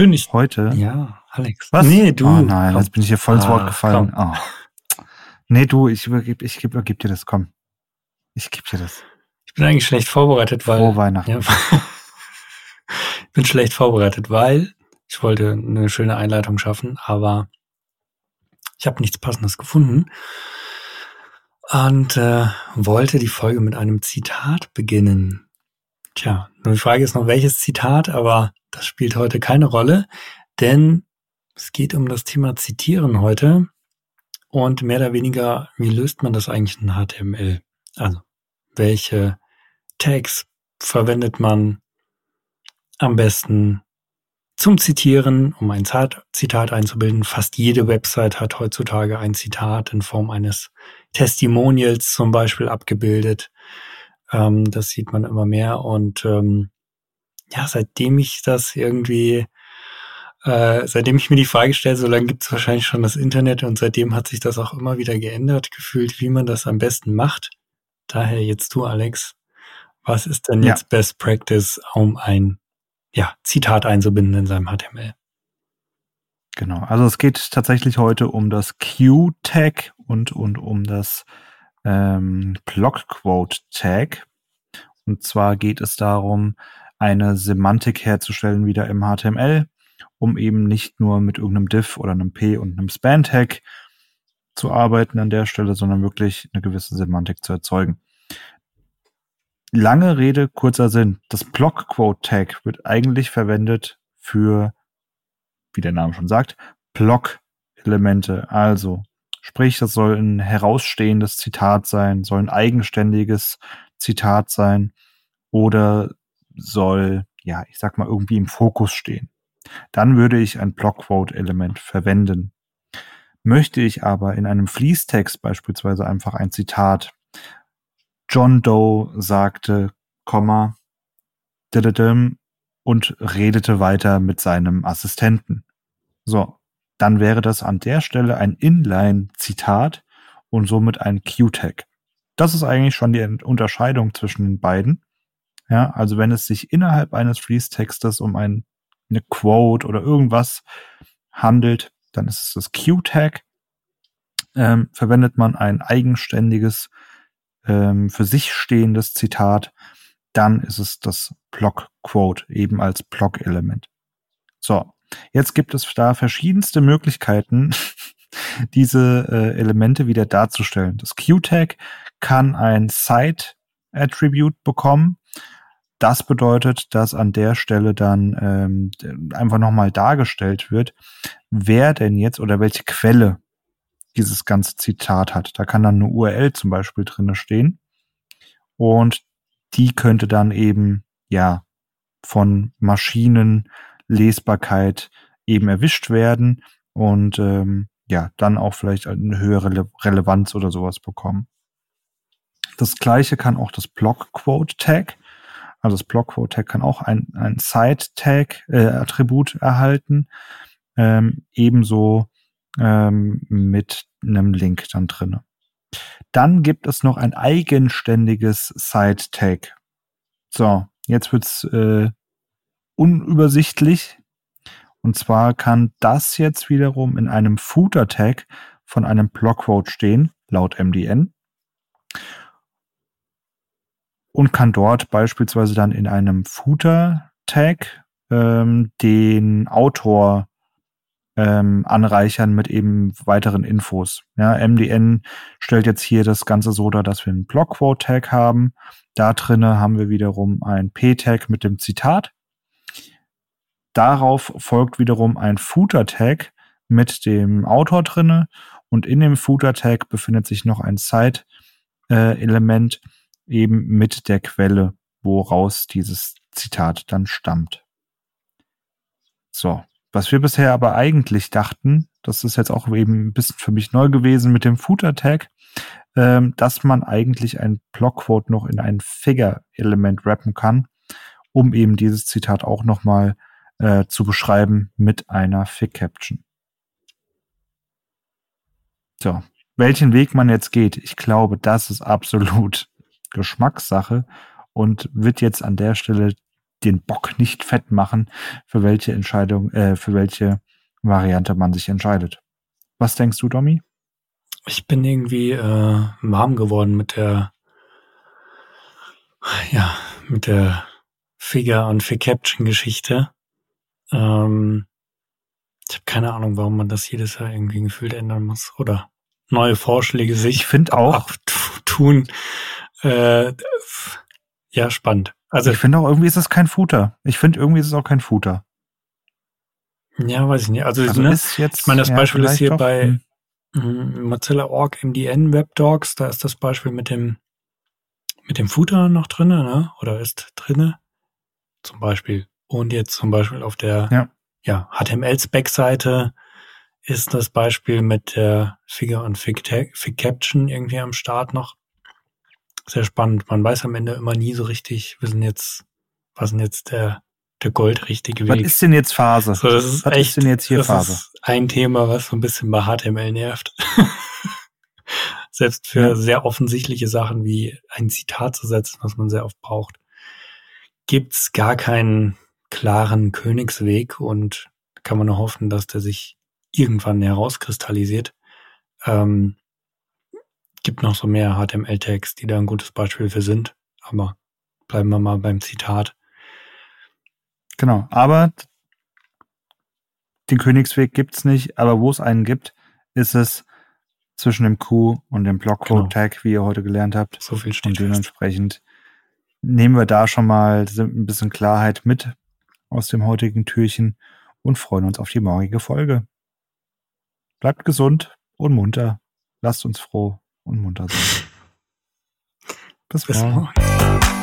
Ich. Heute. Ja, Alex. Was? Nee, du. Oh nein, komm. jetzt bin ich hier voll ins Wort Ah, gefallen. komm. Oh. Nee, du, ich übergib, ich geb, übergib dir das, komm. Ich geb dir das. Ich bin eigentlich schlecht vorbereitet, weil. Frohe Weihnachten. Ja, ich bin schlecht vorbereitet, weil ich wollte eine schöne Einleitung schaffen, aber ich habe nichts Passendes gefunden und äh, wollte die Folge mit einem Zitat beginnen. Tja, nur die Frage ist noch, welches Zitat, aber das spielt heute keine Rolle, denn es geht um das Thema Zitieren heute und mehr oder weniger, wie löst man das eigentlich in HTML? Also, welche Tags verwendet man am besten zum Zitieren, um ein Zitat einzubilden. Fast jede Website hat heutzutage ein Zitat in Form eines Testimonials zum Beispiel abgebildet. Ähm, das sieht man immer mehr. Und ähm, ja, seitdem ich das irgendwie, äh, seitdem ich mir die Frage stelle, so lange gibt es wahrscheinlich schon das Internet und seitdem hat sich das auch immer wieder geändert, gefühlt, wie man das am besten macht. Daher jetzt du, Alex. Was ist denn Ja. jetzt Best Practice, um ein ja, Zitat einzubinden in seinem HTML? Genau. Also es geht tatsächlich heute um das Q-Tag und, und um das ähm, Blockquote-Tag. Und zwar geht es darum, eine Semantik herzustellen wieder im HTML, um eben nicht nur mit irgendeinem Div oder einem P und einem Span-Tag zu arbeiten an der Stelle, sondern wirklich eine gewisse Semantik zu erzeugen. Lange Rede, kurzer Sinn. Das Blockquote-Tag wird eigentlich verwendet für wie der Name schon sagt, Block-Elemente. Also, sprich, das soll ein herausstehendes Zitat sein, soll ein eigenständiges Zitat sein oder soll, ja, ich sag mal, irgendwie im Fokus stehen. Dann würde ich ein Blockquote-Element verwenden. Möchte ich aber in einem Fließtext beispielsweise einfach ein Zitat, John Doe sagte, Komma, und redete weiter mit seinem Assistenten. So, dann wäre das an der Stelle ein Inline-Zitat und somit ein Q-Tag. Das ist eigentlich schon die Unterscheidung zwischen den beiden. Ja, also wenn es sich innerhalb eines Fließtextes um ein, eine Quote oder irgendwas handelt, dann ist es das Q-Tag. Ähm, verwendet man ein eigenständiges, ähm, für sich stehendes Zitat, dann ist es das Block-Quote eben als Block-Element. So, jetzt gibt es da verschiedenste Möglichkeiten, diese äh, Elemente wieder darzustellen. Das Q-Tag kann ein Site-Attribute bekommen. Das bedeutet, dass an der Stelle dann ähm, einfach nochmal dargestellt wird, wer denn jetzt oder welche Quelle dieses ganze Zitat hat. Da kann dann eine URL zum Beispiel drinne stehen. Und die könnte dann eben, ja, von Maschinenlesbarkeit eben erwischt werden und ähm, ja, dann auch vielleicht eine höhere Rele Relevanz oder sowas bekommen. Das gleiche kann auch das Blockquote-Tag. Also das Blockquote-Tag kann auch ein, ein Site-Tag-Attribut erhalten. Ähm, ebenso ähm, mit einem Link dann drinne. Dann gibt es noch ein eigenständiges Site-Tag. So, jetzt wird's äh, unübersichtlich. Und zwar kann das jetzt wiederum in einem Footer-Tag von einem Blockquote stehen, laut MDN. Und kann dort beispielsweise dann in einem Footer-Tag ähm, den Autor ähm, anreichern mit eben weiteren Infos. Ja, MDN stellt jetzt hier das Ganze so dar, dass wir einen Blockquote-Tag haben. Da drinne haben wir wiederum ein P-Tag mit dem Zitat. Darauf folgt wiederum ein Footer-Tag mit dem Autor drinne und in dem Footer-Tag befindet sich noch ein Side-Element eben mit der Quelle, woraus dieses Zitat dann stammt. So, was wir bisher aber eigentlich dachten, das ist jetzt auch eben ein bisschen für mich neu gewesen mit dem Footer-Tag, ähm, dass man eigentlich ein Blockquote noch in ein Figure-Element rappen kann, um eben dieses Zitat auch nochmal äh, zu beschreiben mit einer Fig-Caption. So, welchen Weg man jetzt geht, ich glaube, das ist absolut Geschmackssache und wird jetzt an der Stelle den Bock nicht fett machen, für welche Entscheidung, äh, für welche Variante man sich entscheidet. Was denkst du, Domi? Ich bin irgendwie äh, warm geworden mit der, ja, mit der Figure und Fig Caption Geschichte. Ähm, ich habe keine Ahnung, warum man das jedes Jahr irgendwie gefühlt ändern muss oder neue Vorschläge sich ich finde auch tun. Äh, ja, spannend. Also ich finde auch irgendwie ist es kein Footer. Ich finde irgendwie ist es auch kein Footer. Ja, weiß ich nicht. Also, also ne, jetzt, ich meine, das ja, Beispiel ist hier doch, bei hm. Mozilla Org MDN WebDocs. Da ist das Beispiel mit dem mit dem Footer noch drinne, ne? Oder ist drinne? Zum Beispiel. Und jetzt zum Beispiel auf der ja. Ja, HTML-Spec-Seite ist das Beispiel mit der Figure und Fig, Fig Caption irgendwie am Start noch. Sehr spannend. Man weiß am Ende immer nie so richtig, wir sind jetzt, was denn jetzt der, der goldrichtige Weg? Was ist denn jetzt Phase? So, das ist was echt, ist denn jetzt hier das Phase? Ist ein Thema, was so ein bisschen bei HTML nervt. Selbst für ja. sehr offensichtliche Sachen wie ein Zitat zu setzen, was man sehr oft braucht, gibt's gar keinen klaren Königsweg und kann man nur hoffen, dass der sich irgendwann herauskristallisiert. Ähm, gibt noch so mehr HTML-Tags, die da ein gutes Beispiel für sind, aber bleiben wir mal beim Zitat. Genau, aber den Königsweg gibt's nicht, aber wo es einen gibt, ist es zwischen dem Q und dem Blockcode-Tag, genau. wie ihr heute gelernt habt. So viel steht Und dementsprechend fest. nehmen wir da schon mal ein bisschen Klarheit mit aus dem heutigen Türchen und freuen uns auf die morgige Folge. Bleibt gesund und munter. Lasst uns froh und munter sein. Bis, Bis morgen. morgen.